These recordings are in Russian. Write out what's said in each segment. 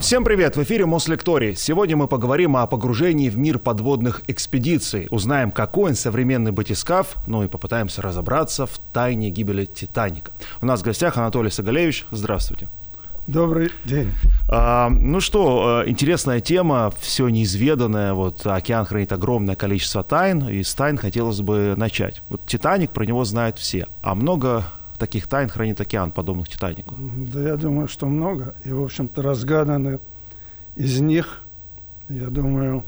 Всем привет! В эфире Мослекторий. Сегодня мы поговорим о погружении в мир подводных экспедиций. Узнаем, какой он современный батискаф, ну и попытаемся разобраться в тайне гибели Титаника. У нас в гостях Анатолий Сагалевич. Здравствуйте. Добрый день. А, ну что, э, интересная тема, все неизведанное. Вот океан хранит огромное количество тайн, и с тайн хотелось бы начать. Вот Титаник, про него знают все, а много таких тайн хранит океан, подобных Титанику? Да я думаю, что много. И, в общем-то, разгаданы из них, я думаю,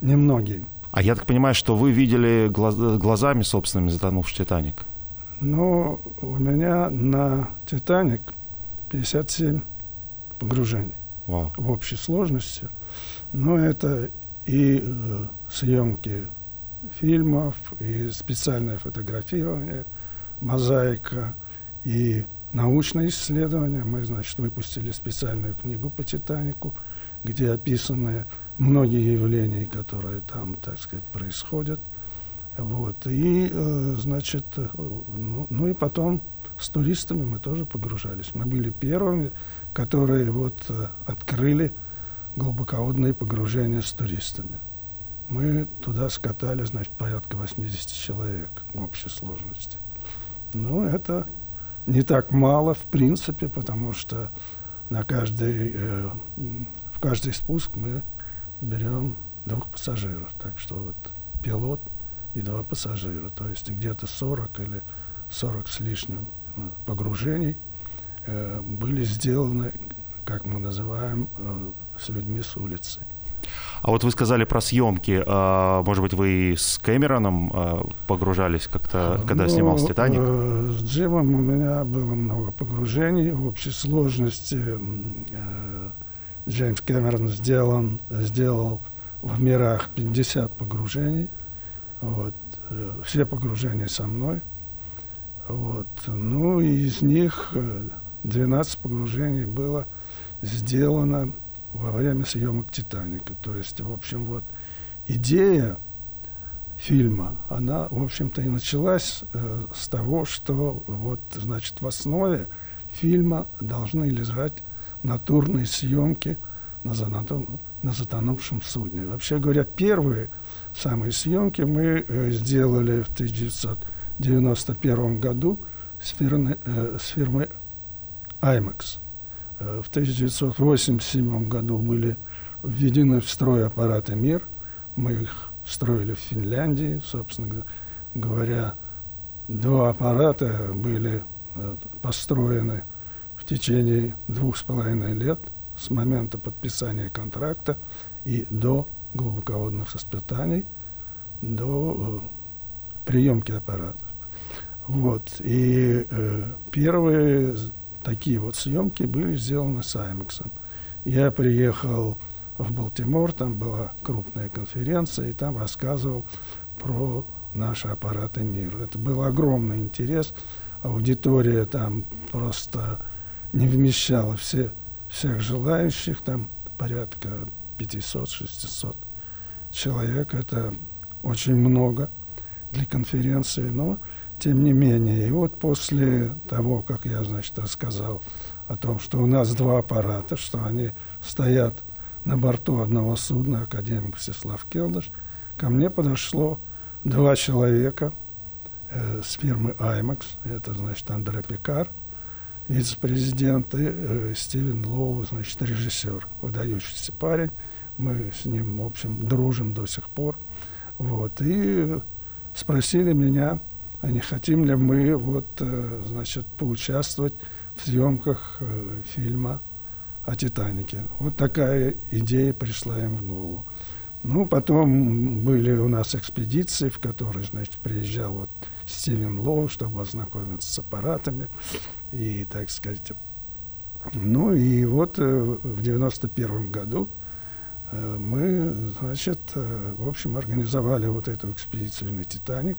немногие. А я так понимаю, что вы видели глаз, глазами собственными затонувший Титаник? Ну, у меня на Титаник 57 погружений Вау. в общей сложности. Но это и э, съемки фильмов, и специальное фотографирование – мозаика и научные исследования. Мы, значит, выпустили специальную книгу по «Титанику», где описаны многие явления, которые там, так сказать, происходят. Вот. И, э, значит, ну, ну и потом с туристами мы тоже погружались. Мы были первыми, которые вот э, открыли глубоководные погружения с туристами. Мы туда скатали, значит, порядка 80 человек в общей сложности. Ну, это не так мало, в принципе, потому что на каждый, э, в каждый спуск мы берем двух пассажиров. Так что вот пилот и два пассажира. То есть где-то 40 или 40 с лишним э, погружений э, были сделаны, как мы называем, э, с людьми с улицы. А вот вы сказали про съемки. А, может быть, вы с Кэмероном а, погружались как-то, когда ну, снимался «Титаник»? Э, с Джимом у меня было много погружений. В общей сложности э, Джеймс Кэмерон сделал, сделал в мирах 50 погружений. Вот. Э, все погружения со мной. Вот. Ну, и из них 12 погружений было сделано во время съемок «Титаника». То есть, в общем, вот идея фильма, она, в общем-то, и началась э, с того, что вот, значит, в основе фильма должны лежать натурные съемки на, занатон, на затонувшем судне. Вообще говоря, первые самые съемки мы э, сделали в 1991 году с фирмы, э, с фирмой IMAX. Э, в 1987 году были введены в строй аппараты МИР. Мы их строили в Финляндии, собственно говоря. Два аппарата были э, построены в течение двух с половиной лет с момента подписания контракта и до глубоководных испытаний, до э, приемки аппаратов. Вот. И э, первые такие вот съемки были сделаны с Аймексом. Я приехал в Балтимор, там была крупная конференция, и там рассказывал про наши аппараты мира. Это был огромный интерес. Аудитория там просто не вмещала все, всех желающих, там порядка 500-600 человек. Это очень много для конференции, но тем не менее. И вот после того, как я, значит, рассказал о том, что у нас два аппарата, что они стоят на борту одного судна, академик Всеслав Келдыш, ко мне подошло два человека э, с фирмы IMAX, это, значит, Андре Пикар, вице-президент, и э, Стивен Лоу, значит, режиссер, выдающийся парень. Мы с ним, в общем, дружим до сих пор. Вот, и спросили меня, а не хотим ли мы вот, э, значит, поучаствовать в съемках э, фильма о «Титанике». Вот такая идея пришла им в голову. Ну, потом были у нас экспедиции, в которые, значит, приезжал вот Стивен Лоу, чтобы ознакомиться с аппаратами и, так сказать. Ну, и вот э, в 91 году мы, значит, в общем, организовали вот эту экспедицию на «Титаник».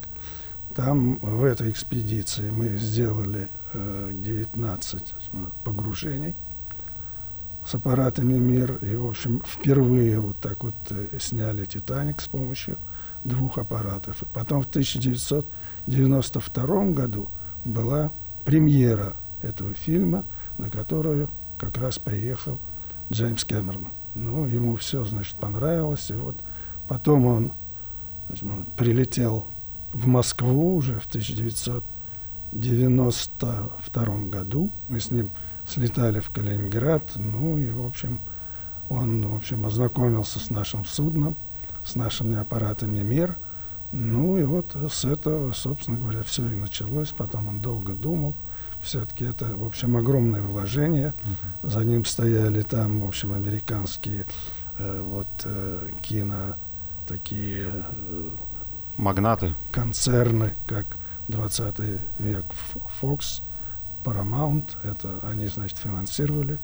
Там в этой экспедиции мы сделали э, 19 погружений с аппаратами МИР. И, в общем, впервые вот так вот э, сняли «Титаник» с помощью двух аппаратов. И потом в 1992 году была премьера этого фильма, на которую как раз приехал Джеймс Кэмерон. Ну, ему все, значит, понравилось. И вот потом он прилетел в Москву уже в 1992 году. Мы с ним слетали в Калининград. Ну и, в общем, он, в общем, ознакомился с нашим судном, с нашими аппаратами МИР. Ну и вот с этого, собственно говоря, все и началось. Потом он долго думал. Все-таки это, в общем, огромное вложение. Uh-huh. За ним стояли там, в общем, американские э, вот э, кино такие э, магнаты, концерны, как 20 век Fox, Paramount, это они, значит, финансировали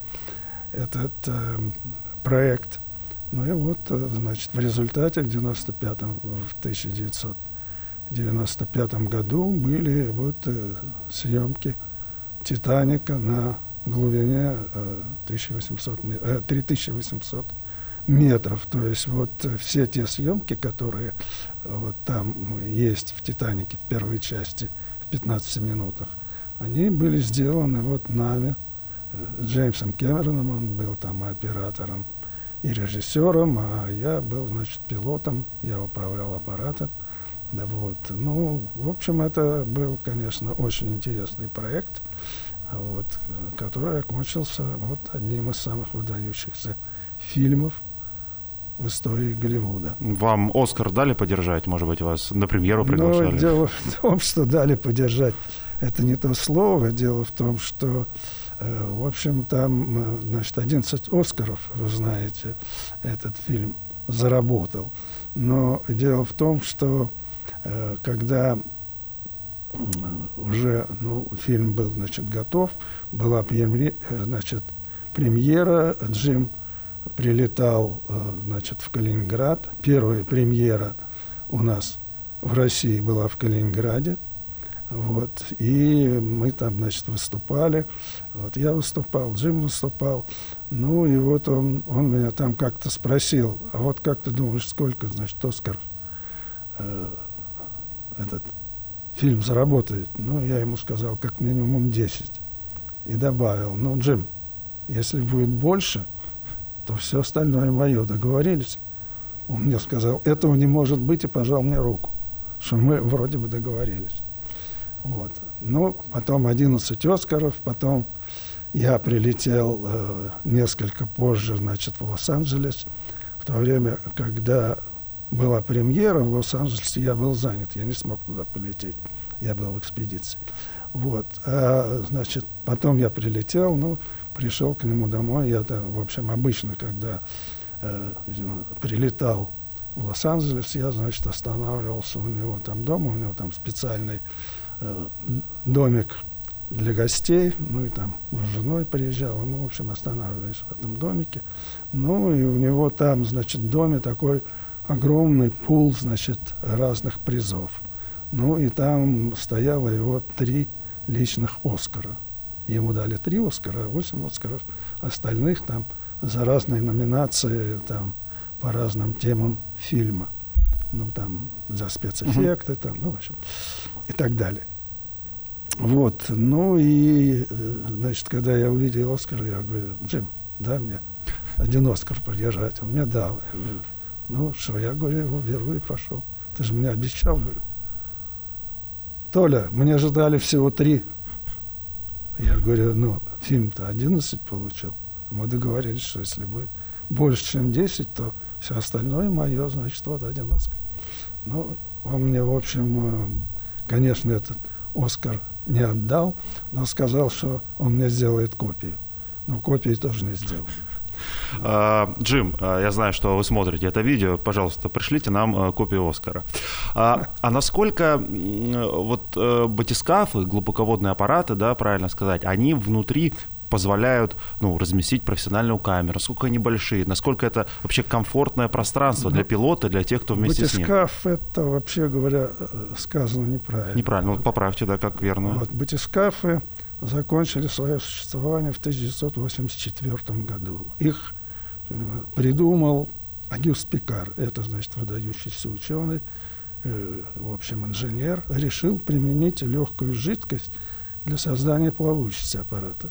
этот э, проект. Ну и вот, э, значит, в результате в 95 в 1995 году были вот э, съемки Титаника на глубине э, 1800, э, 3800 метров. То есть вот все те съемки, которые вот там есть в «Титанике» в первой части, в 15 минутах, они были сделаны вот нами, э, Джеймсом Кэмероном, он был там оператором и режиссером, а я был, значит, пилотом, я управлял аппаратом. Да вот. Ну, в общем, это был, конечно, очень интересный проект, вот, который окончился вот одним из самых выдающихся фильмов в истории Голливуда. Вам Оскар дали подержать? Может быть, вас на премьеру приглашали? Ну, дело в том, что дали подержать. Это не то слово. Дело в том, что, э, в общем, там, э, значит, 11 Оскаров, вы знаете, этот фильм заработал. Но дело в том, что э, когда уже ну, фильм был значит, готов, была премьера, значит, премьера Джим прилетал, э, значит, в Калининград. Первая премьера у нас в России была в Калининграде. Вот, и мы там, значит, выступали. Вот я выступал, Джим выступал. Ну, и вот он, он меня там как-то спросил, а вот как ты думаешь, сколько, значит, Оскаров э, этот фильм заработает? Ну, я ему сказал, как минимум 10. И добавил, ну, Джим, если будет больше, то все остальное мое. Договорились? Он мне сказал, этого не может быть, и пожал мне руку, что мы вроде бы договорились. Вот. Ну, потом 11 Оскаров, потом я прилетел э, несколько позже, значит, в Лос-Анджелес. В то время, когда была премьера в Лос-Анджелесе, я был занят, я не смог туда полететь. Я был в экспедиции. Вот. А, значит, потом я прилетел, ну, пришел к нему домой. Я, -то, в общем, обычно, когда э, прилетал в Лос-Анджелес, я, значит, останавливался у него там дома, у него там специальный э, домик для гостей, ну и там с женой приезжал, мы, в общем, останавливались в этом домике. Ну и у него там, значит, в доме такой огромный пул, значит, разных призов. Ну и там стояло его три личных Оскара. Ему дали три Оскара, восемь Оскаров. Остальных там за разные номинации там, по разным темам фильма. Ну, там, за спецэффекты, uh-huh. там, ну, в общем, и так далее. Вот, ну и, значит, когда я увидел Оскар, я говорю, Джим, дай мне один Оскар подержать. Он мне дал. Я говорю, ну что, я говорю, его беру и пошел. Ты же мне обещал, говорю. Толя, мне же дали всего три. Я говорю, ну, фильм-то 11 получил. Мы договорились, что если будет больше, чем 10, то все остальное мое, значит, вот один Оскар. Ну, он мне, в общем, э, конечно, этот Оскар не отдал, но сказал, что он мне сделает копию. Но копии тоже не сделал. А, Джим, а, я знаю, что вы смотрите это видео. Пожалуйста, пришлите нам а, копию Оскара. А, насколько вот э, батискафы, глубоководные аппараты, да, правильно сказать, они внутри позволяют ну, разместить профессиональную камеру, насколько они большие, насколько это вообще комфортное пространство для пилота, для тех, кто вместе батискаф с ним. Батискаф это вообще говоря э, сказано неправильно. Неправильно, вот поправьте, да, как верно. Вот, батискафы закончили свое существование в 1984 году. Их э, придумал Агюст Пикар, это, значит, выдающийся ученый, э, в общем, инженер, решил применить легкую жидкость для создания плавучести аппарата.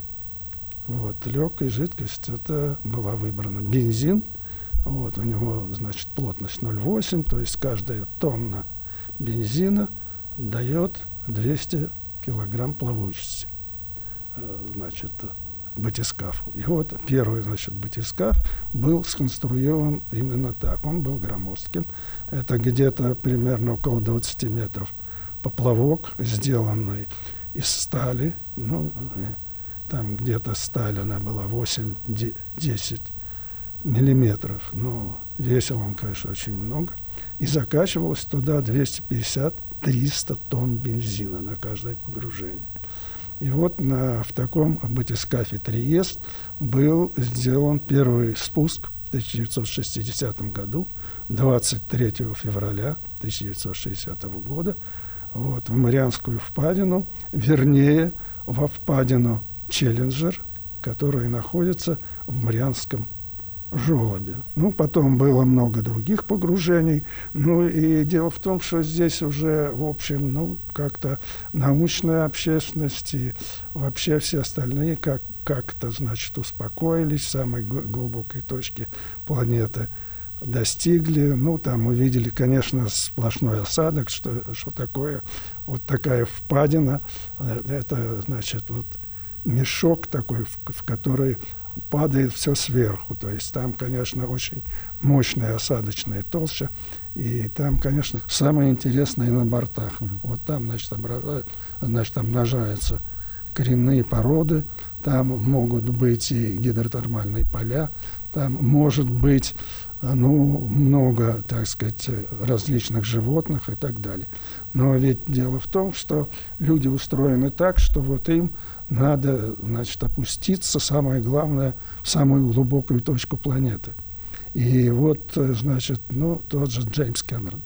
Вот, легкая жидкость, это была выбрана бензин, вот, у него, значит, плотность 0,8, то есть каждая тонна бензина дает 200 килограмм плавучести. Э, значит, батискафу. И вот первый, значит, батискаф был сконструирован именно так. Он был громоздким. Это где-то примерно около 20 метров поплавок, сделанный из стали. Ну, там где-то сталь, она была 8-10 миллиметров. Ну, весил он, конечно, очень много. И закачивалось туда 250-300 тонн бензина на каждое погружение. И вот на, в таком батискафе Триест был сделан первый спуск в 1960 году, 23 февраля 1960 года, вот, в Марианскую впадину, вернее, во впадину Челленджер, которая находится в Марианском желобе. Ну, потом было много других погружений. Ну, и дело в том, что здесь уже, в общем, ну, как-то научная общественность и вообще все остальные как, как-то, значит, успокоились самой глубокой точке планеты достигли, ну, там увидели, конечно, сплошной осадок, что, что такое вот такая впадина, э, это, значит, вот мешок такой, в, в который падает все сверху. То есть там, конечно, очень мощная осадочная толща. И там, конечно, самое интересное на бортах. Вот там, значит, ображает, значит, обнажаются коренные породы, там могут быть и гидротермальные поля, там может быть ну, много, так сказать, различных животных и так далее. Но ведь дело в том, что люди устроены так, что вот им надо, значит, опуститься, самое главное, в самую глубокую точку планеты. И вот, значит, ну, тот же Джеймс Кэмерон.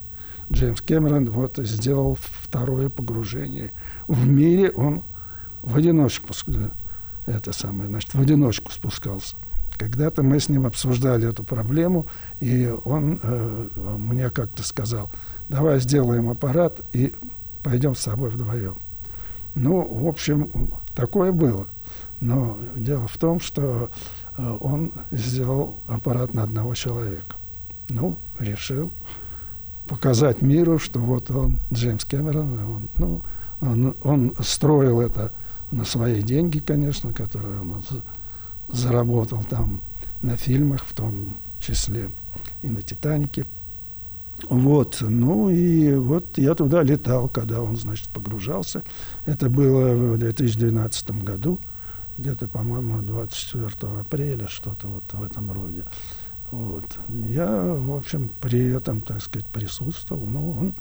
Джеймс Кэмерон вот сделал второе погружение. В мире он в одиночку, это самое, значит, в одиночку спускался. Когда-то мы с ним обсуждали эту проблему, и он э, мне как-то сказал, давай сделаем аппарат и пойдем с собой вдвоем. Ну, в общем, такое было. Но дело в том, что э, он сделал аппарат на одного человека. Ну, решил показать миру, что вот он, Джеймс Кэмерон, он, ну, он, он строил это на свои деньги, конечно, которые он заработал там на фильмах, в том числе и на «Титанике». Вот, ну и вот я туда летал, когда он, значит, погружался. Это было в 2012 году, где-то, по-моему, 24 апреля, что-то вот в этом роде. Вот. Я, в общем, при этом, так сказать, присутствовал. Ну, он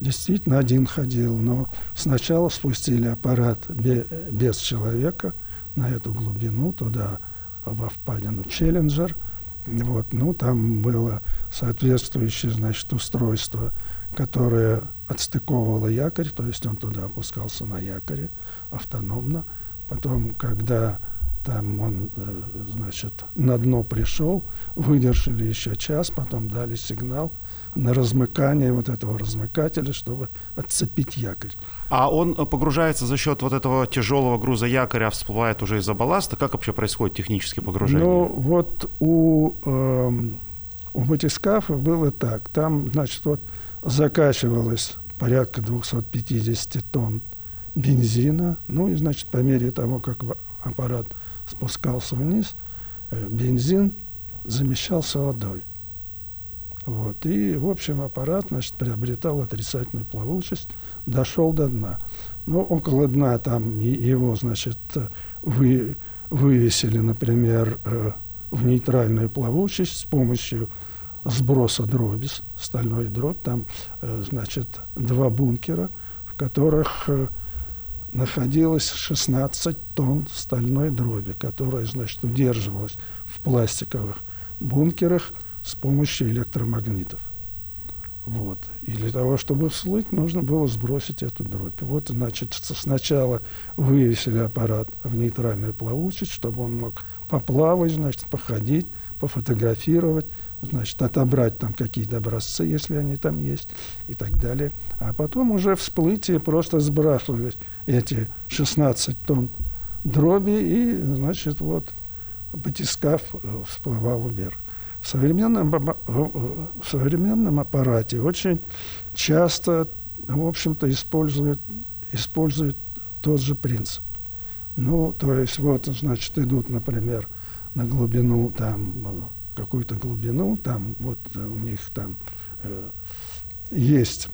действительно один ходил, но сначала спустили аппарат без человека на эту глубину, туда, во впадину Челленджер – вот, ну, там было соответствующее, значит, устройство, которое отстыковывало якорь, то есть он туда опускался на якоре автономно. Потом, когда там он, э, значит, на дно пришел, выдержали еще час, потом дали сигнал на размыкание вот этого размыкателя, чтобы отцепить якорь. А он э, погружается за счет вот этого тяжелого груза якоря, а всплывает уже из-за балласта? Как вообще происходит техническое погружение? Ну, вот у, э, у батискафа было так. Там, значит, вот закачивалось порядка 250 тонн бензина. Ну и, значит, по мере того, как аппарат спускался вниз, э, бензин замещался водой. Вот. И, в общем, аппарат значит, приобретал отрицательную плавучесть, дошел до дна. Но около дна там его, значит, вы, вывесили, например, э, в нейтральную плавучесть с помощью сброса дроби, стальной дробь. Там, э, значит, два бункера, в которых находилось 16 тонн стальной дроби, которая, значит, удерживалась в пластиковых бункерах с помощью электромагнитов. Вот. И для того, чтобы всплыть, нужно было сбросить эту дробь. Вот, значит, сначала вывесили аппарат в нейтральную плавучесть, чтобы он мог поплавать, значит, походить, пофотографировать, значит, отобрать там какие-то образцы, если они там есть, и так далее. А потом уже всплытие просто сбрасывались эти 16 тонн дроби и, значит, вот, батискаф э, всплывал вверх. В современном, в современном аппарате очень часто, в общем-то, используют, используют тот же принцип. Ну, то есть вот, значит, идут, например, на глубину, там, какую-то глубину, там, вот у них там э, есть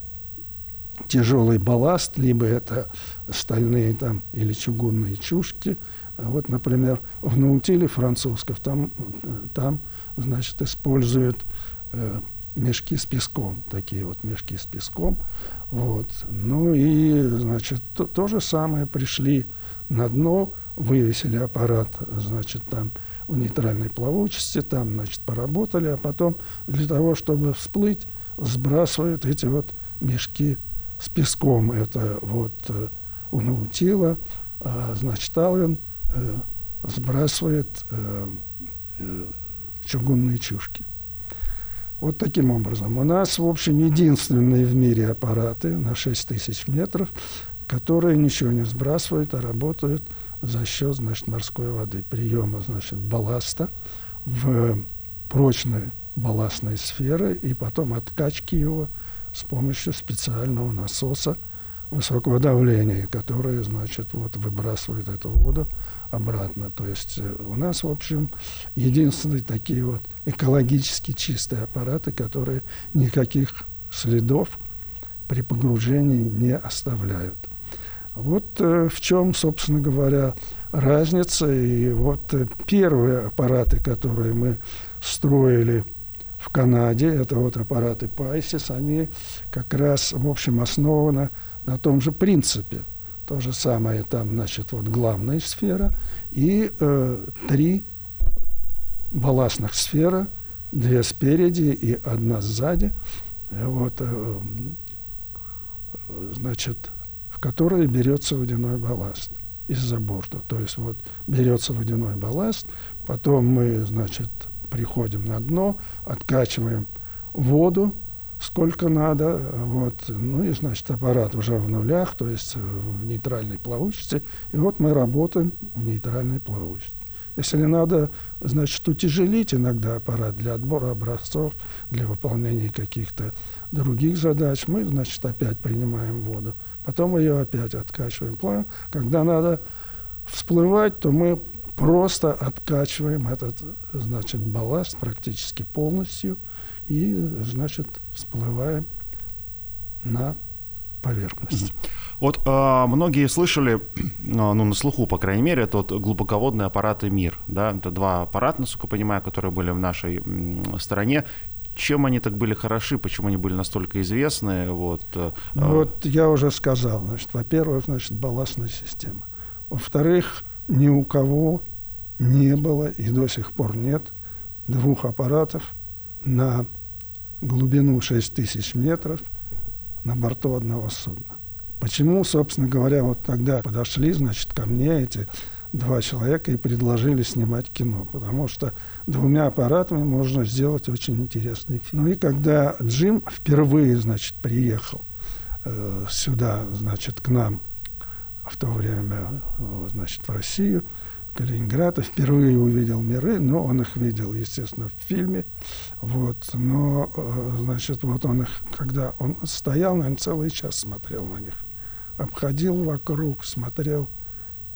тяжелый балласт, либо это стальные там или чугунные чушки. Вот, например, в наутиле французском там, там значит, используют э, мешки с песком, такие вот мешки с песком. Вот. Ну и, значит, то, то же самое пришли на дно, вывесили аппарат, значит, там в нейтральной плавучести, там, значит, поработали, а потом для того, чтобы всплыть, сбрасывают эти вот мешки с песком. Это вот э, у Наутила, а, значит, Алвин э, сбрасывает э, э, чугунные чушки. Вот таким образом. У нас, в общем, единственные в мире аппараты на 6 тысяч метров, которые ничего не сбрасывают, а работают за счет, значит, морской воды, приема, значит, балласта в прочные балластные сферы и потом откачки его с помощью специального насоса высокого давления, который, значит, вот выбрасывает эту воду обратно. То есть э, у нас, в общем, единственные такие вот экологически чистые аппараты, которые никаких следов при погружении не оставляют. Вот э, в чем, собственно говоря, разница. И вот э, первые аппараты, которые мы строили в Канаде, это вот аппараты Пайсис, они как раз, в общем, основаны на том же принципе. То же самое там, значит, вот главная сфера и э, три балластных сферы, две спереди и одна сзади. Вот, э, значит, в которые берется водяной балласт из-за борта. То есть вот берется водяной балласт, потом мы, значит, приходим на дно, откачиваем воду, сколько надо, вот, ну и, значит, аппарат уже в нулях, то есть в нейтральной плавучести, и вот мы работаем в нейтральной плавучести. Если надо, значит, утяжелить иногда аппарат для отбора образцов, для выполнения каких-то других задач, мы, значит, опять принимаем воду. Потом ее опять откачиваем. Когда надо всплывать, то мы просто откачиваем этот, значит, балласт практически полностью и, значит, всплываем на поверхность. Вот э, многие слышали, ну, на слуху, по крайней мере, это вот глубоководные аппараты МИР. Да? Это два аппарата, насколько я понимаю, которые были в нашей стране. Чем они так были хороши, почему они были настолько известны? Вот, э, вот я уже сказал. Значит, во-первых, значит, балластная система. Во-вторых, ни у кого не было и до сих пор нет двух аппаратов на глубину 6000 метров на борту одного судна. Почему, собственно говоря, вот тогда подошли, значит, ко мне эти два человека и предложили снимать кино, потому что двумя аппаратами можно сделать очень интересный фильм. Ну и когда Джим впервые, значит, приехал э, сюда, значит, к нам в то время, э, значит, в Россию, Калининград, впервые увидел миры, но он их видел, естественно, в фильме, вот, но, э, значит, вот он их, когда он стоял, наверное, целый час смотрел на них, обходил вокруг, смотрел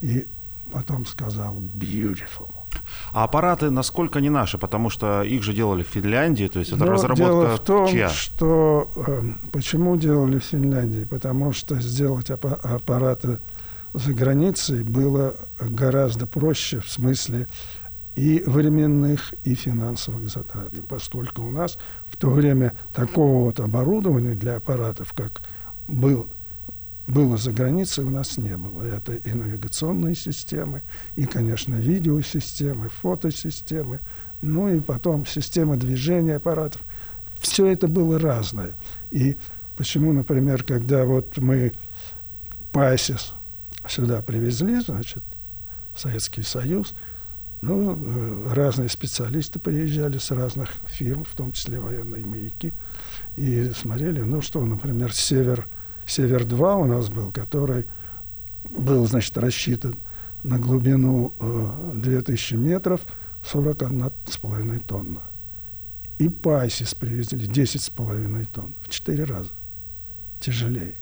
и потом сказал «beautiful». А аппараты насколько не наши? Потому что их же делали в Финляндии, то есть это Но разработка дело в том, чья? что э, почему делали в Финляндии? Потому что сделать аппараты за границей было гораздо проще в смысле и временных, и финансовых затрат. Поскольку у нас в то время такого вот оборудования для аппаратов, как был было за границей, у нас не было. Это и навигационные системы, и, конечно, видеосистемы, фотосистемы, ну и потом система движения аппаратов. Все это было разное. И почему, например, когда вот мы Пайсис сюда привезли, значит, в Советский Союз, ну, э, разные специалисты приезжали с разных фирм, в том числе военные маяки, и смотрели, ну что, например, север – Север-2 у нас был, который был, значит, рассчитан на глубину э, 2000 метров 41,5 тонна. И Пайсис привезли 10,5 тонн, в 4 раза тяжелее.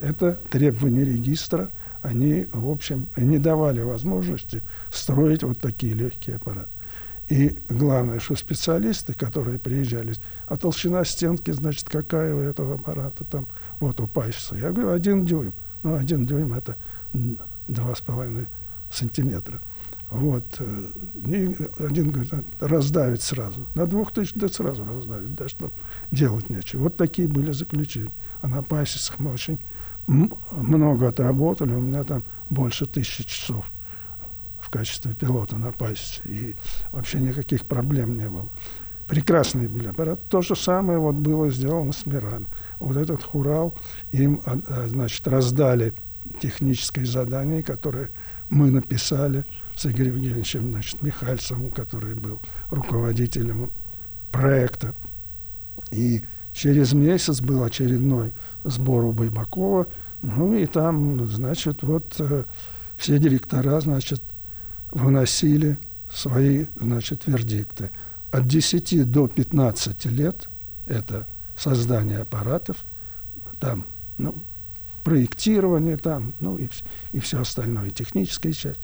Это требования регистра, они, в общем, не давали возможности строить вот такие легкие аппараты. И главное, что специалисты, которые приезжали, а толщина стенки, значит, какая у этого аппарата там, вот у Пайсиса. Я говорю, один дюйм. Ну, один дюйм это два с половиной сантиметра. Вот. Э, и один говорит, раздавить сразу. На двух тысяч да сразу раздавить, да, чтобы делать нечего. Вот такие были заключения. А на Пайсисах мы очень много отработали. У меня там больше тысячи часов в качестве пилота на Пайсисе. И вообще никаких проблем не было. Прекрасные были аппараты. То же самое вот было сделано с мирами. Вот этот Хурал им, а, а, значит, раздали техническое задание, которое мы написали с Игорем Евгеньевичем значит, Михальцевым, который был руководителем проекта. И через месяц был очередной сбор у Байбакова. Ну и там, значит, вот э, все директора, значит, выносили свои, значит, вердикты. От 10 до 15 лет это создание аппаратов, там, ну, проектирование там, ну и, и все остальное, и техническая часть.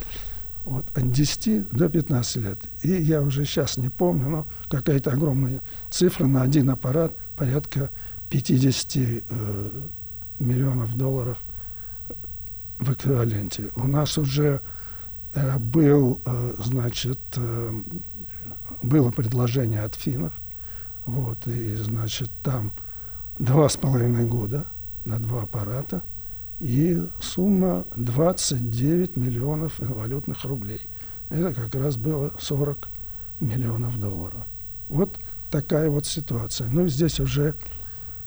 Вот, от 10 до 15 лет. И я уже сейчас не помню, но какая-то огромная цифра на один аппарат, порядка 50 э, миллионов долларов в эквиваленте. У нас уже э, был, э, значит, э, было предложение от финнов, вот, и, значит, там два с половиной года на два аппарата, и сумма 29 миллионов валютных рублей. Это как раз было 40 миллионов долларов. Вот такая вот ситуация. Ну, здесь уже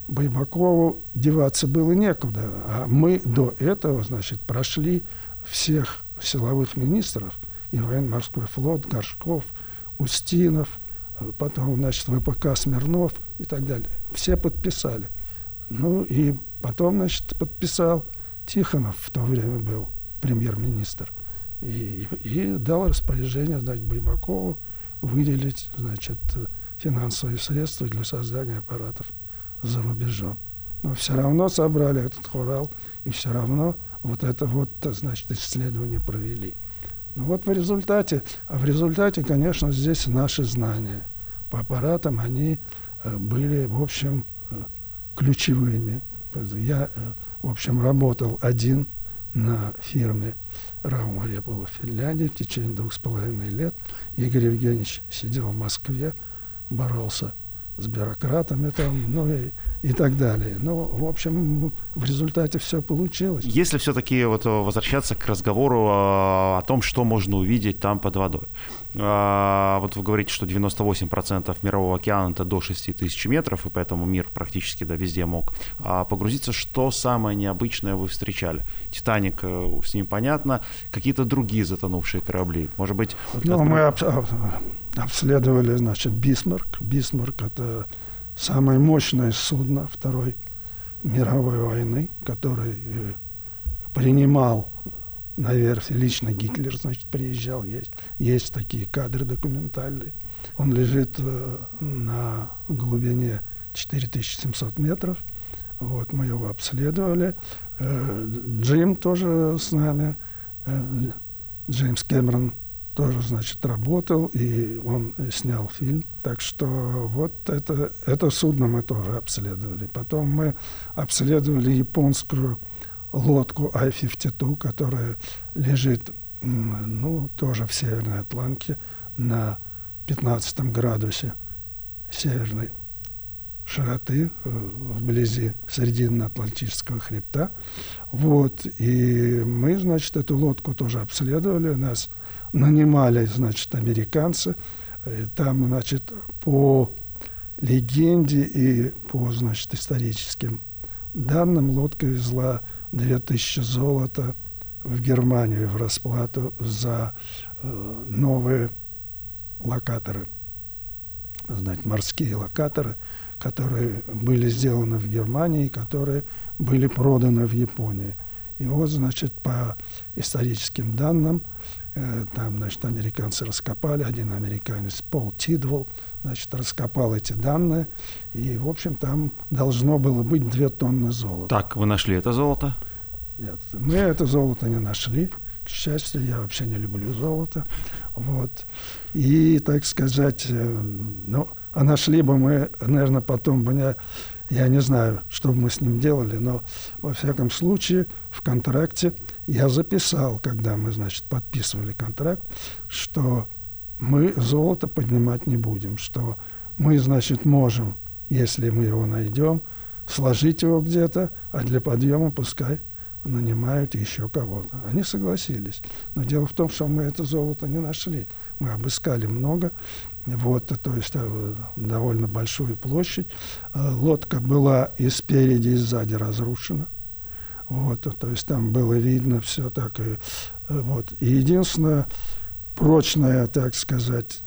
Байбакову деваться было некуда, а мы до этого, значит, прошли всех силовых министров, и военно-морской флот, Горшков, Устинов, потом, значит, ВПК Смирнов и так далее. Все подписали. Ну и потом, значит, подписал Тихонов в то время был премьер-министр. И, и дал распоряжение, значит, Байбакову выделить, значит, финансовые средства для создания аппаратов за рубежом. Но все равно собрали этот хорал, и все равно вот это вот, значит, исследование провели. Ну вот в результате, а в результате, конечно, здесь наши знания по аппаратам, они э, были, в общем, э, ключевыми. Я, э, в общем, работал один на фирме Раум Репула в Финляндии в течение двух с половиной лет. Игорь Евгеньевич сидел в Москве, боролся с бюрократами там, ну и, и так далее. Ну, в общем, в результате все получилось. Если все-таки вот возвращаться к разговору а, о том, что можно увидеть там под водой. А, вот вы говорите, что 98% мирового океана это до 6 тысяч метров, и поэтому мир практически да, везде мог а, погрузиться. Что самое необычное вы встречали? Титаник, э, с ним понятно. Какие-то другие затонувшие корабли? Может быть... Ну, мы обследовали, значит, Бисмарк. Бисмарк — это самое мощное судно Второй мировой войны, который э, принимал на верфи лично Гитлер, значит, приезжал. Есть, есть такие кадры документальные. Он лежит э, на глубине 4700 метров. Вот, мы его обследовали. Э, Джим тоже с нами, Джеймс Кэмерон тоже, значит, работал, и он снял фильм. Так что вот это, это судно мы тоже обследовали. Потом мы обследовали японскую лодку I-52, которая лежит, ну, тоже в Северной Атлантике на 15 градусе северной широты э, вблизи Срединно-Атлантического хребта. Вот, и мы, значит, эту лодку тоже обследовали, нас нанимали, значит, американцы. И там, значит, по легенде и по, значит, историческим данным лодка везла 2000 золота в Германию в расплату за э, новые локаторы, значит, морские локаторы, которые были сделаны в Германии, которые были проданы в Японии. И вот, значит, по историческим данным, э, там, значит, американцы раскопали, один американец, Пол Тидвелл, значит, раскопал эти данные, и, в общем, там должно было быть две тонны золота. Так, вы нашли это золото? Нет, мы это золото не нашли. К счастью, я вообще не люблю золото. Вот. И, так сказать, э, ну, а нашли бы мы, наверное, потом бы не, я не знаю, что мы с ним делали, но, во всяком случае, в контракте я записал, когда мы, значит, подписывали контракт, что мы золото поднимать не будем, что мы, значит, можем, если мы его найдем, сложить его где-то, а для подъема пускай нанимают еще кого-то. Они согласились. Но дело в том, что мы это золото не нашли. Мы обыскали много, вот, то есть э, довольно большую площадь. Э, лодка была и спереди, и сзади разрушена. Вот, то есть там было видно все так. И, э, вот. и единственная прочная, так сказать,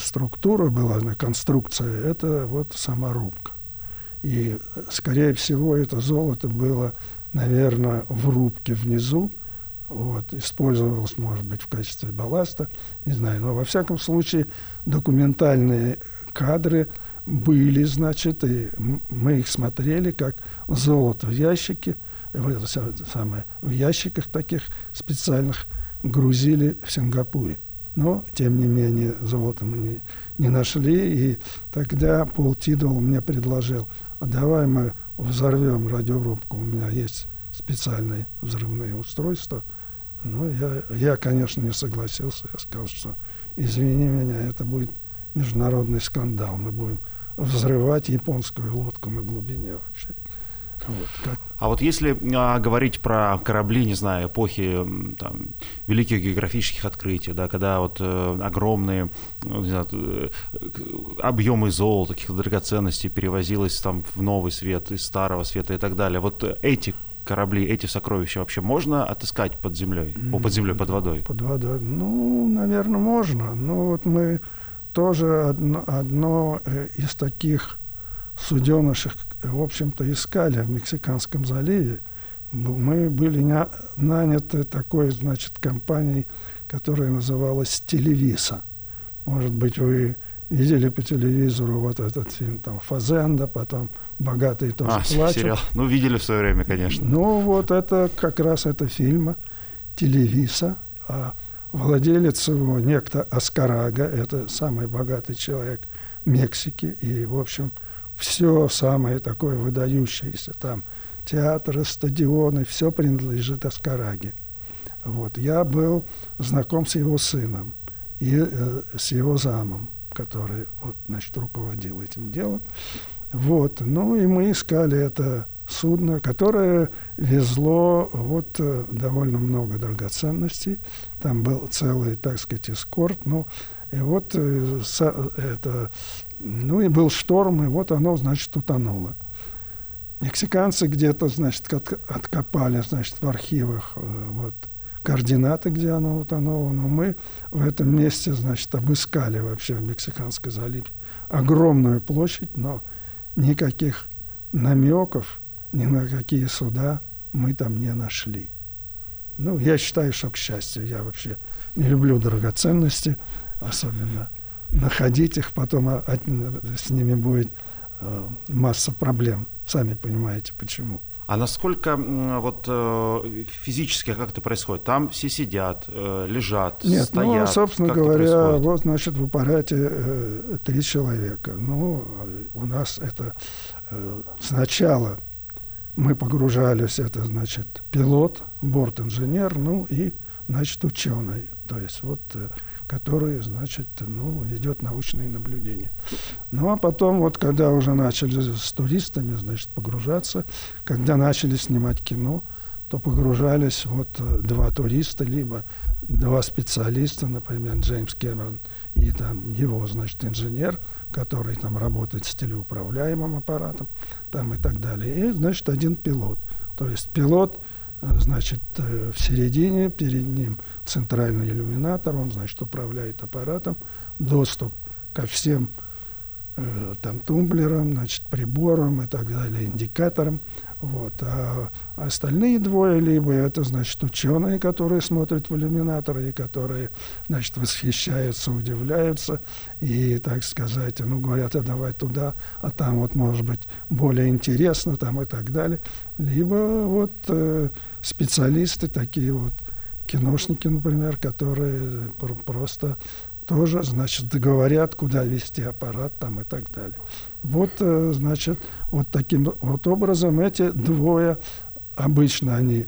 структура была, конструкция, это вот сама рубка. И, скорее всего, это золото было, наверное, в рубке внизу, вот, использовалось, может быть, в качестве балласта, не знаю. Но, во всяком случае, документальные кадры были, значит, и мы их смотрели, как золото в ящике, в, самое, в ящиках таких специальных грузили в Сингапуре. Но, тем не менее, золото мы не, не нашли, и тогда Пол Тидол мне предложил, а давай мы взорвем радиорубку, у меня есть специальные взрывные устройства. Ну, я, я, конечно, не согласился. Я сказал, что извини меня, это будет международный скандал. Мы будем взрывать японскую лодку на глубине вообще. Вот, как... А вот если а, говорить про корабли, не знаю, эпохи там, великих географических открытий, да, когда вот э, огромные ну, знаю, э, объемы золота, каких-то драгоценностей перевозилось там в новый свет из старого света и так далее, вот эти корабли, эти сокровища вообще можно отыскать под землей, mm-hmm. под землей, под водой? Под водой, ну, наверное, можно. Но вот мы тоже одно, одно э, из таких суденышек, в общем-то, искали в Мексиканском заливе. Мы были наняты такой, значит, компанией, которая называлась «Телевиса». Может быть, вы видели по телевизору вот этот фильм, там, «Фазенда», потом «Богатые тоже а, плачут». Сериал. Ну, видели в свое время, конечно. Ну, вот это как раз это фильма «Телевиса». А владелец его, некто Аскарага, это самый богатый человек Мексики, и, в общем, все самое такое выдающееся там, театры, стадионы, все принадлежит Аскараге. Вот. Я был знаком с его сыном и э, с его замом, который вот, значит, руководил этим делом. Вот. Ну и мы искали это судно, которое везло вот э, довольно много драгоценностей. Там был целый, так сказать, эскорт. Ну, и вот э, это ну и был шторм, и вот оно, значит, утонуло. Мексиканцы где-то, значит, от, откопали, значит, в архивах э, вот, координаты, где оно утонуло. Но мы в этом месте, значит, обыскали вообще в Мексиканской заливе огромную площадь, но никаких намеков ни на какие суда мы там не нашли. Ну, я считаю, что к счастью. Я вообще не люблю драгоценности, особенно – находить их, потом а, с ними будет э, масса проблем. Сами понимаете, почему. А насколько вот э, физически как это происходит? Там все сидят, э, лежат, Нет, стоят. ну, собственно как говоря, вот, значит, в аппарате э, три человека. Ну, у нас это сначала мы погружались, это, значит, пилот, борт-инженер, ну и, значит, ученый. То есть вот который, значит, ну, ведет научные наблюдения. Ну, а потом, вот когда уже начали с туристами, значит, погружаться, когда начали снимать кино, то погружались вот э, два туриста, либо два специалиста, например, Джеймс Кэмерон и там его, значит, инженер, который там работает с телеуправляемым аппаратом, там и так далее. И, значит, один пилот. То есть пилот – значит, э, в середине, перед ним центральный иллюминатор, он, значит, управляет аппаратом, доступ ко всем э, там тумблерам, значит, приборам и так далее, индикаторам. Вот. А остальные двое, либо это, значит, ученые, которые смотрят в иллюминаторы и которые, значит, восхищаются, удивляются и, так сказать, ну, говорят, а давай туда, а там вот, может быть, более интересно там и так далее. Либо вот э, специалисты такие вот, киношники, например, которые просто тоже, значит, договорят, куда вести аппарат там и так далее. Вот, э, значит, вот таким вот образом эти двое, обычно они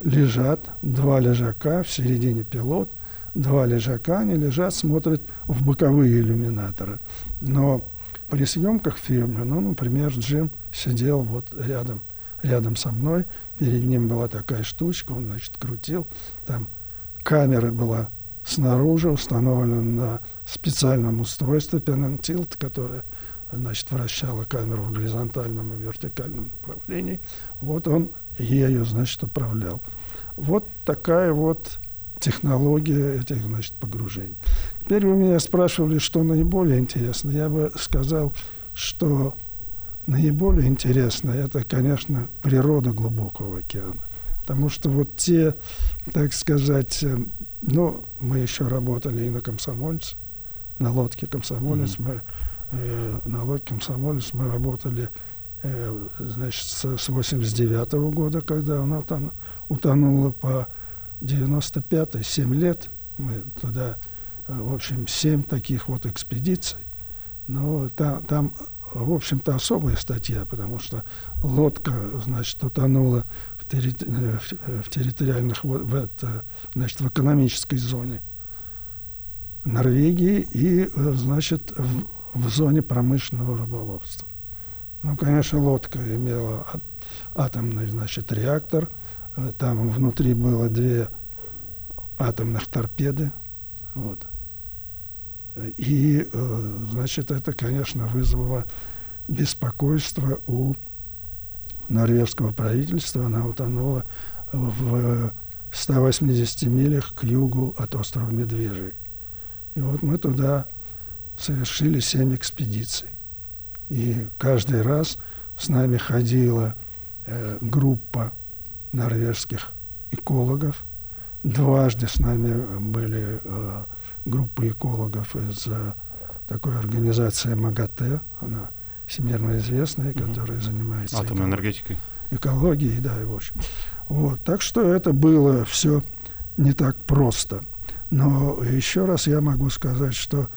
лежат, два лежака, в середине пилот, два лежака, они лежат, смотрят в боковые иллюминаторы. Но при съемках фильма, ну, например, Джим сидел вот рядом, рядом со мной, перед ним была такая штучка, он, значит, крутил, там камера была снаружи установлена на специальном устройстве Пенантилт, которое значит, вращала камеру в горизонтальном и вертикальном направлении. Вот он ею, значит, управлял. Вот такая вот технология этих, значит, погружений. Теперь вы меня спрашивали, что наиболее интересно. Я бы сказал, что наиболее интересно это, конечно, природа глубокого океана. Потому что вот те, так сказать, ну, мы еще работали и на комсомольце, на лодке комсомолец, mm-hmm. мы э, на лодке комсомолец мы работали э, значит, с, с 89 -го года, когда она там утонула по 95 7 лет. Мы туда, э, в общем, 7 таких вот экспедиций. Но там, там в общем-то, особая статья, потому что лодка, значит, утонула в, э, в территориальных, в, это, значит, в экономической зоне Норвегии и, э, значит, в, в зоне промышленного рыболовства. Ну, конечно, лодка имела атомный, значит, реактор. Там внутри было две атомных торпеды. Вот. И, значит, это, конечно, вызвало беспокойство у норвежского правительства, она утонула в 180 милях к югу от острова Медвежий. И вот мы туда совершили семь экспедиций. И каждый раз с нами ходила э, группа норвежских экологов. Дважды с нами были э, группы экологов из э, такой организации МАГАТЭ. Она всемирно известная, угу. которая занимается атомной энергетикой. Экологией, да, и в общем. Вот. Так что это было все не так просто. Но еще раз я могу сказать, что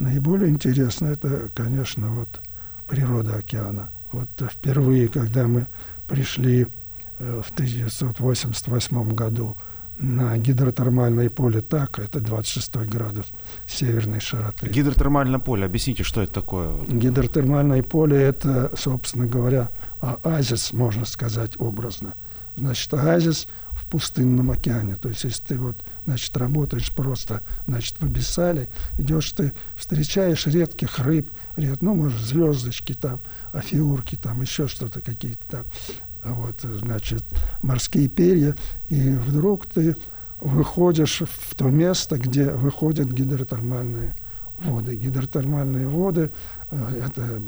наиболее интересно это, конечно, вот природа океана. Вот впервые, когда мы пришли э, в 1988 году на гидротермальное поле так, это 26 градус северной широты. Гидротермальное поле, объясните, что это такое? Гидротермальное поле – это, собственно говоря, оазис, можно сказать, образно. Значит, оазис в пустынном океане. То есть, если ты вот, значит, работаешь просто, значит, в Абиссале, идешь ты, встречаешь редких рыб, ред, ну, может, звездочки там, афиурки там, еще что-то какие-то там вот, значит, морские перья, и вдруг ты выходишь в то место, где выходят гидротермальные воды. Гидротермальные воды э, это э,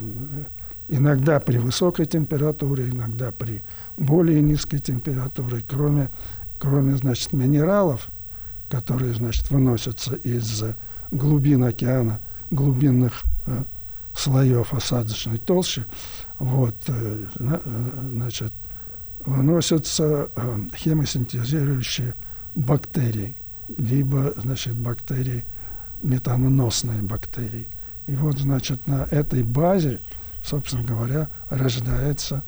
иногда при высокой температуре, иногда при более низкой температуре, кроме, кроме значит, минералов, которые значит, выносятся из глубин океана, глубинных э, слоев осадочной толщи, вот, значит, выносятся э, хемосинтезирующие бактерии, либо, значит, бактерии, метаноносные бактерии. И вот, значит, на этой базе, собственно говоря, рождается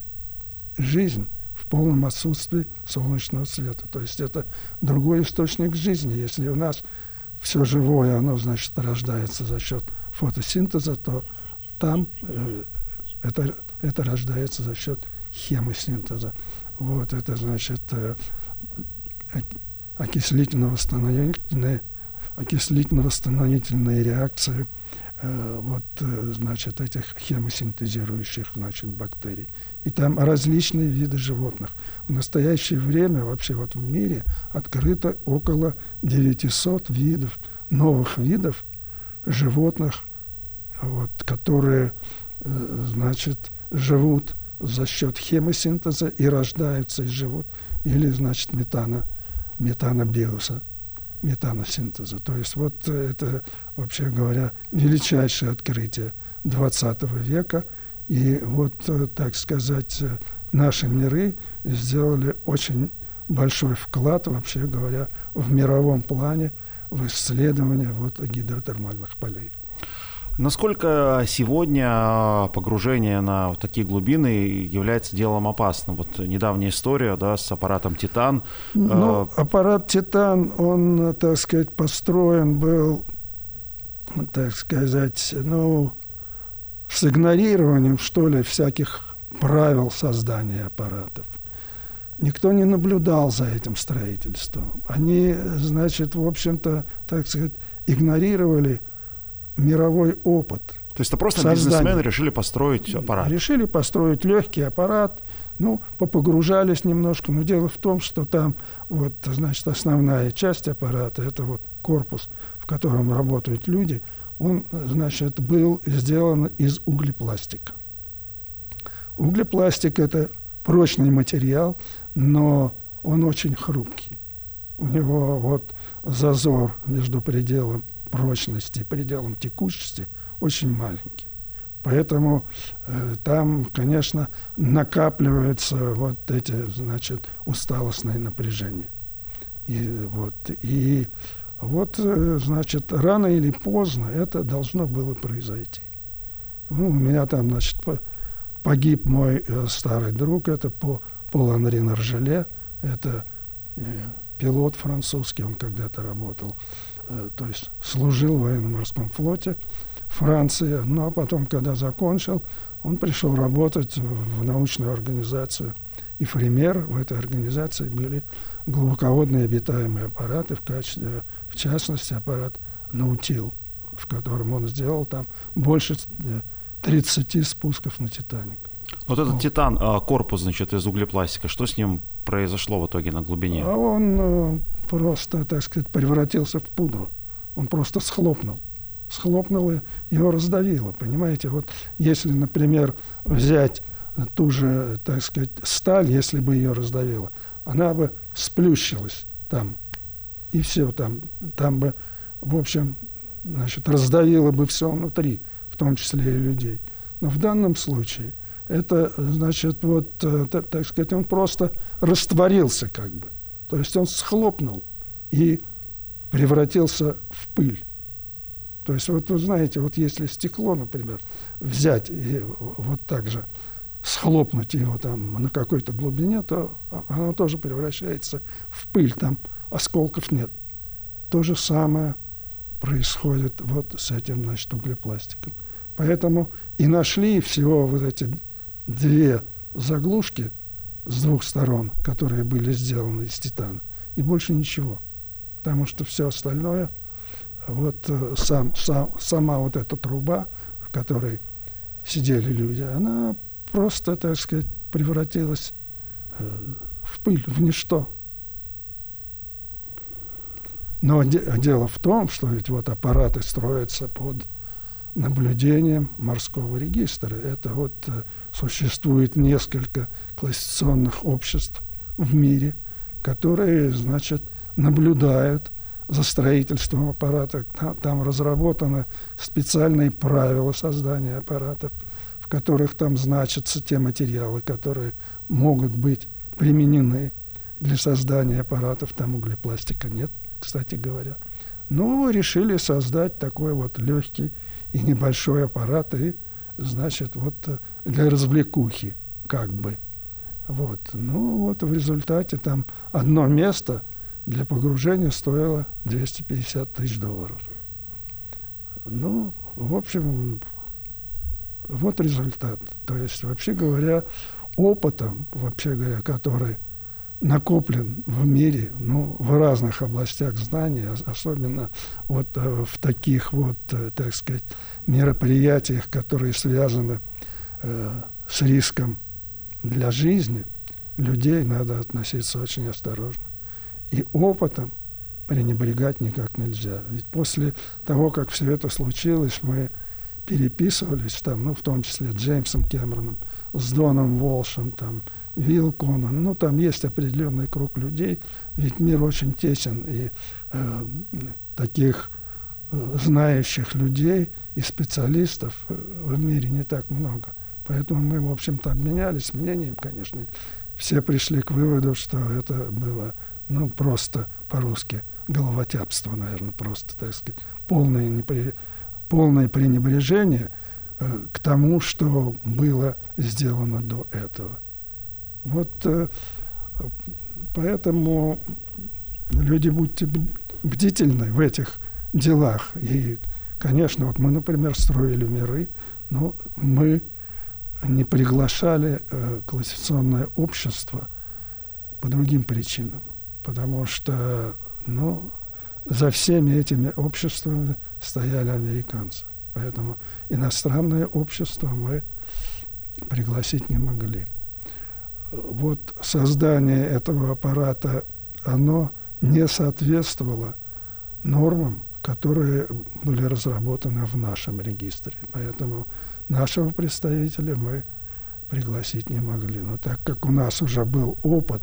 жизнь в полном отсутствии солнечного света. То есть это другой источник жизни. Если у нас все живое, оно, значит, рождается за счет фотосинтеза, то там э, это, это рождается за счет хемосинтеза. Вот это значит э, окислительно-восстановительные окислительно-восстановительные реакции э, вот, э, значит, этих хемосинтезирующих значит, бактерий. И там различные виды животных. В настоящее время вообще вот в мире открыто около 900 видов, новых видов животных, вот, которые, значит, живут за счет хемосинтеза и рождаются и живут, или, значит, метана, метанобиоса, метаносинтеза. То есть вот это, вообще говоря, величайшее открытие 20 века. И вот, так сказать, наши миры сделали очень большой вклад, вообще говоря, в мировом плане в исследование вот гидротермальных полей. Насколько сегодня погружение на такие глубины является делом опасным? Вот недавняя история да, с аппаратом «Титан». Ну, э, аппарат «Титан», он, так сказать, построен был, так сказать, ну, с игнорированием, что ли, всяких правил создания аппаратов. Никто не наблюдал за этим строительством. Они, значит, в общем-то, так сказать, игнорировали мировой опыт. То есть это просто создания. бизнесмены решили построить аппарат? Решили построить легкий аппарат, ну, попогружались немножко, но дело в том, что там вот, значит, основная часть аппарата, это вот корпус, в котором работают люди, он, значит, был сделан из углепластика. Углепластик – это прочный материал, но он очень хрупкий. У него вот зазор между пределом прочности пределом текучести очень маленький. Поэтому э, там, конечно, накапливаются вот эти, значит, усталостные напряжения. И вот, и вот, э, значит, рано или поздно это должно было произойти. Ну, у меня там, значит, погиб мой э, старый друг, это по Пол Анри Наржеле, это э, пилот французский, он когда-то работал то есть служил в военно-морском флоте Франции, ну а потом, когда закончил, он пришел работать в научную организацию Ифремер. В этой организации были глубоководные обитаемые аппараты, в, качестве, в частности аппарат Наутил, в котором он сделал там больше 30 э, спусков на Титаник. Вот этот Титан, а, корпус, значит, из углепластика, что с ним произошло в итоге на глубине? А он э, просто, так сказать, превратился в пудру. Он просто схлопнул. Схлопнул и его раздавило. Понимаете, вот если, например, взять ту же, так сказать, сталь, если бы ее раздавило, она бы сплющилась там. И все там. Там бы, в общем, значит, раздавило бы все внутри, в том числе и людей. Но в данном случае – это, значит, вот, э, так сказать, он просто растворился как бы. То есть он схлопнул и превратился в пыль. То есть вот вы знаете, вот если стекло, например, взять и вот так же схлопнуть его там на какой-то глубине, то оно тоже превращается в пыль, там осколков нет. То же самое происходит вот с этим, значит, углепластиком. Поэтому и нашли всего вот эти две заглушки с двух сторон, которые были сделаны из титана, и больше ничего. Потому что все остальное, вот э, сам, сам, сама вот эта труба, в которой сидели люди, она просто, так сказать, превратилась э, в пыль, в ничто. Но де- дело в том, что ведь вот аппараты строятся под наблюдением морского регистра. Это вот э, существует несколько классификационных обществ в мире, которые, значит, наблюдают за строительством аппарата. Там, там разработаны специальные правила создания аппаратов, в которых там значатся те материалы, которые могут быть применены для создания аппаратов. Там углепластика нет, кстати говоря. Ну, решили создать такой вот легкий и небольшой аппарат, и, значит, вот э, для развлекухи, как бы. Вот. Ну, вот в результате там одно место для погружения стоило 250 тысяч долларов. Ну, в общем, вот результат. То есть, вообще говоря, опытом, вообще говоря, который накоплен в мире, ну, в разных областях знания, особенно вот э, в таких вот, э, так сказать, мероприятиях, которые связаны э, с риском для жизни, людей надо относиться очень осторожно. И опытом пренебрегать никак нельзя. Ведь после того, как все это случилось, мы переписывались, там, ну, в том числе Джеймсом Кэмероном, с Доном Волшем, там, Вилл Конан. Ну, там есть определенный круг людей, ведь мир очень тесен, и э, таких э, знающих людей и специалистов э, в мире не так много. Поэтому мы, в общем-то, обменялись мнением, конечно. Все пришли к выводу, что это было, ну, просто по-русски головотяпство, наверное, просто, так сказать, полное, непри... полное пренебрежение э, к тому, что было сделано до этого. Вот э, поэтому люди будьте бдительны в этих делах. И, конечно, вот мы, например, строили миры, но мы не приглашали э, классификационное общество по другим причинам. Потому что, ну, за всеми этими обществами стояли американцы. Поэтому иностранное общество мы пригласить не могли вот создание этого аппарата, оно не соответствовало нормам, которые были разработаны в нашем регистре. Поэтому нашего представителя мы пригласить не могли. Но так как у нас уже был опыт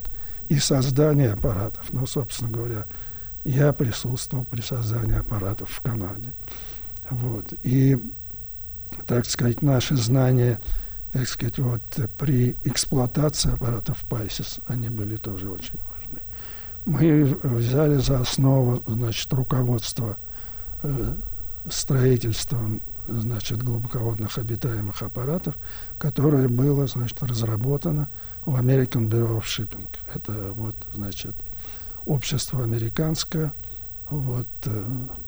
и создания аппаратов, ну, собственно говоря, я присутствовал при создании аппаратов в Канаде. Вот. И, так сказать, наши знания так сказать, вот при эксплуатации аппаратов PISIS они были тоже очень важны. Мы взяли за основу, значит, руководство э, строительством, значит, глубоководных обитаемых аппаратов, которое было, значит, разработано в American Bureau of Shipping. Это вот, значит, общество американское, вот, э,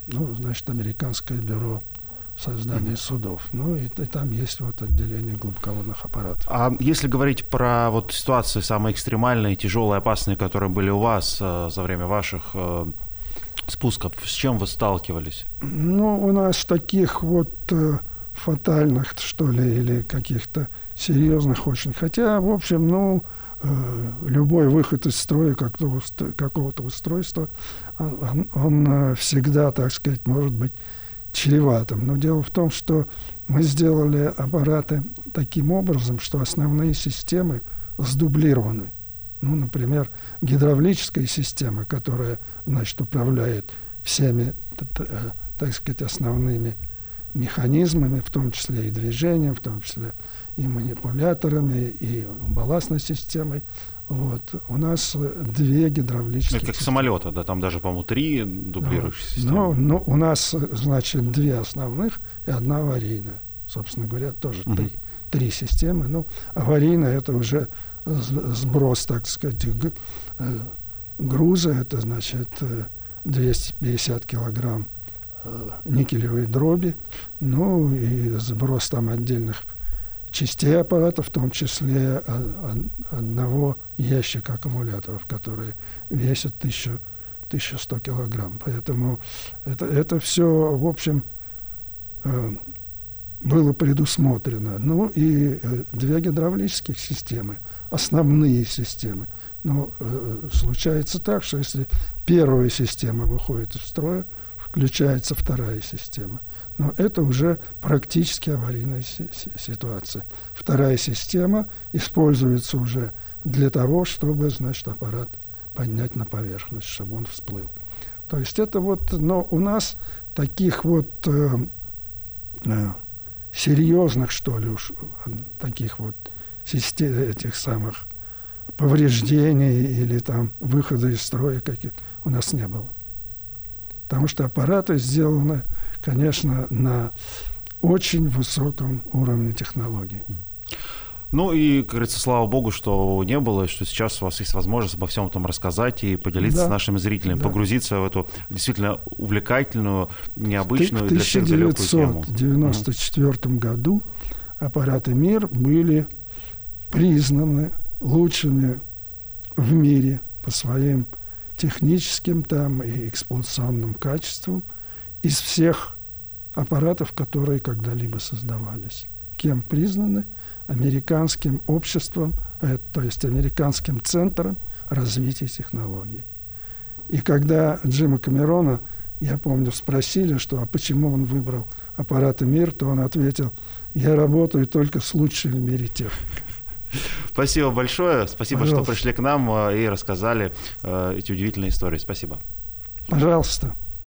ну, значит, американское бюро создания mm-hmm. судов. Ну и, и там есть вот отделение глубоководных аппаратов. А если говорить про вот ситуации самые экстремальные, тяжелые, опасные, которые были у вас э, за время ваших э, спусков, с чем вы сталкивались? Ну, у нас таких вот э, фатальных, что ли, или каких-то серьезных очень. Хотя, в общем, ну, э, любой выход из строя какого-то устройства, он, он, э, всегда, так сказать, может быть чреватым. Но дело в том, что мы сделали аппараты таким образом, что основные системы сдублированы. Ну, например, гидравлическая система, которая, значит, управляет всеми, э, так сказать, основными механизмами, в том числе и движением, в том числе и манипуляторами, и балластной системой, вот. У нас две гидравлические Это как системы. самолета, да, там даже, по-моему, три дублирующие да. системы. Ну, ну, у нас, значит, две основных и одна аварийная. Собственно говоря, тоже угу. три, три системы. Ну, аварийная – это уже сброс, так сказать, э, груза, это, значит, 250 э, килограмм э, никелевой дроби, ну, и сброс там отдельных частей аппарата, в том числе одного ящика аккумуляторов, которые весят 1000, 1100 килограмм. Поэтому это, это все, в общем, э, было предусмотрено. Ну и э, две гидравлических системы, основные системы. Но э, случается так, что если первая система выходит из строя, включается вторая система – но это уже практически аварийная ситуация. Вторая система используется уже для того, чтобы, значит, аппарат поднять на поверхность, чтобы он всплыл. То есть это вот, но у нас таких вот э, э, серьезных, что ли, уж таких вот систем, этих самых повреждений или там выхода из строя каких у нас не было. Потому что аппараты сделаны конечно, на очень высоком уровне технологий. Ну и, как говорится, слава богу, что не было, что сейчас у вас есть возможность обо всем этом рассказать и поделиться да. с нашими зрителями, да. погрузиться в эту действительно увлекательную, необычную для всех далекую тему. В 1994 году аппараты МИР были признаны лучшими в мире по своим техническим там и эксплуатационным качествам из всех аппаратов, которые когда-либо создавались. Кем признаны? Американским обществом, э, то есть Американским центром развития технологий. И когда Джима Камерона я помню, спросили, что, а почему он выбрал аппараты МИР, то он ответил, я работаю только с лучшими в мире техниками. Спасибо большое. Спасибо, Пожалуйста. что пришли к нам э, и рассказали э, эти удивительные истории. Спасибо. Пожалуйста.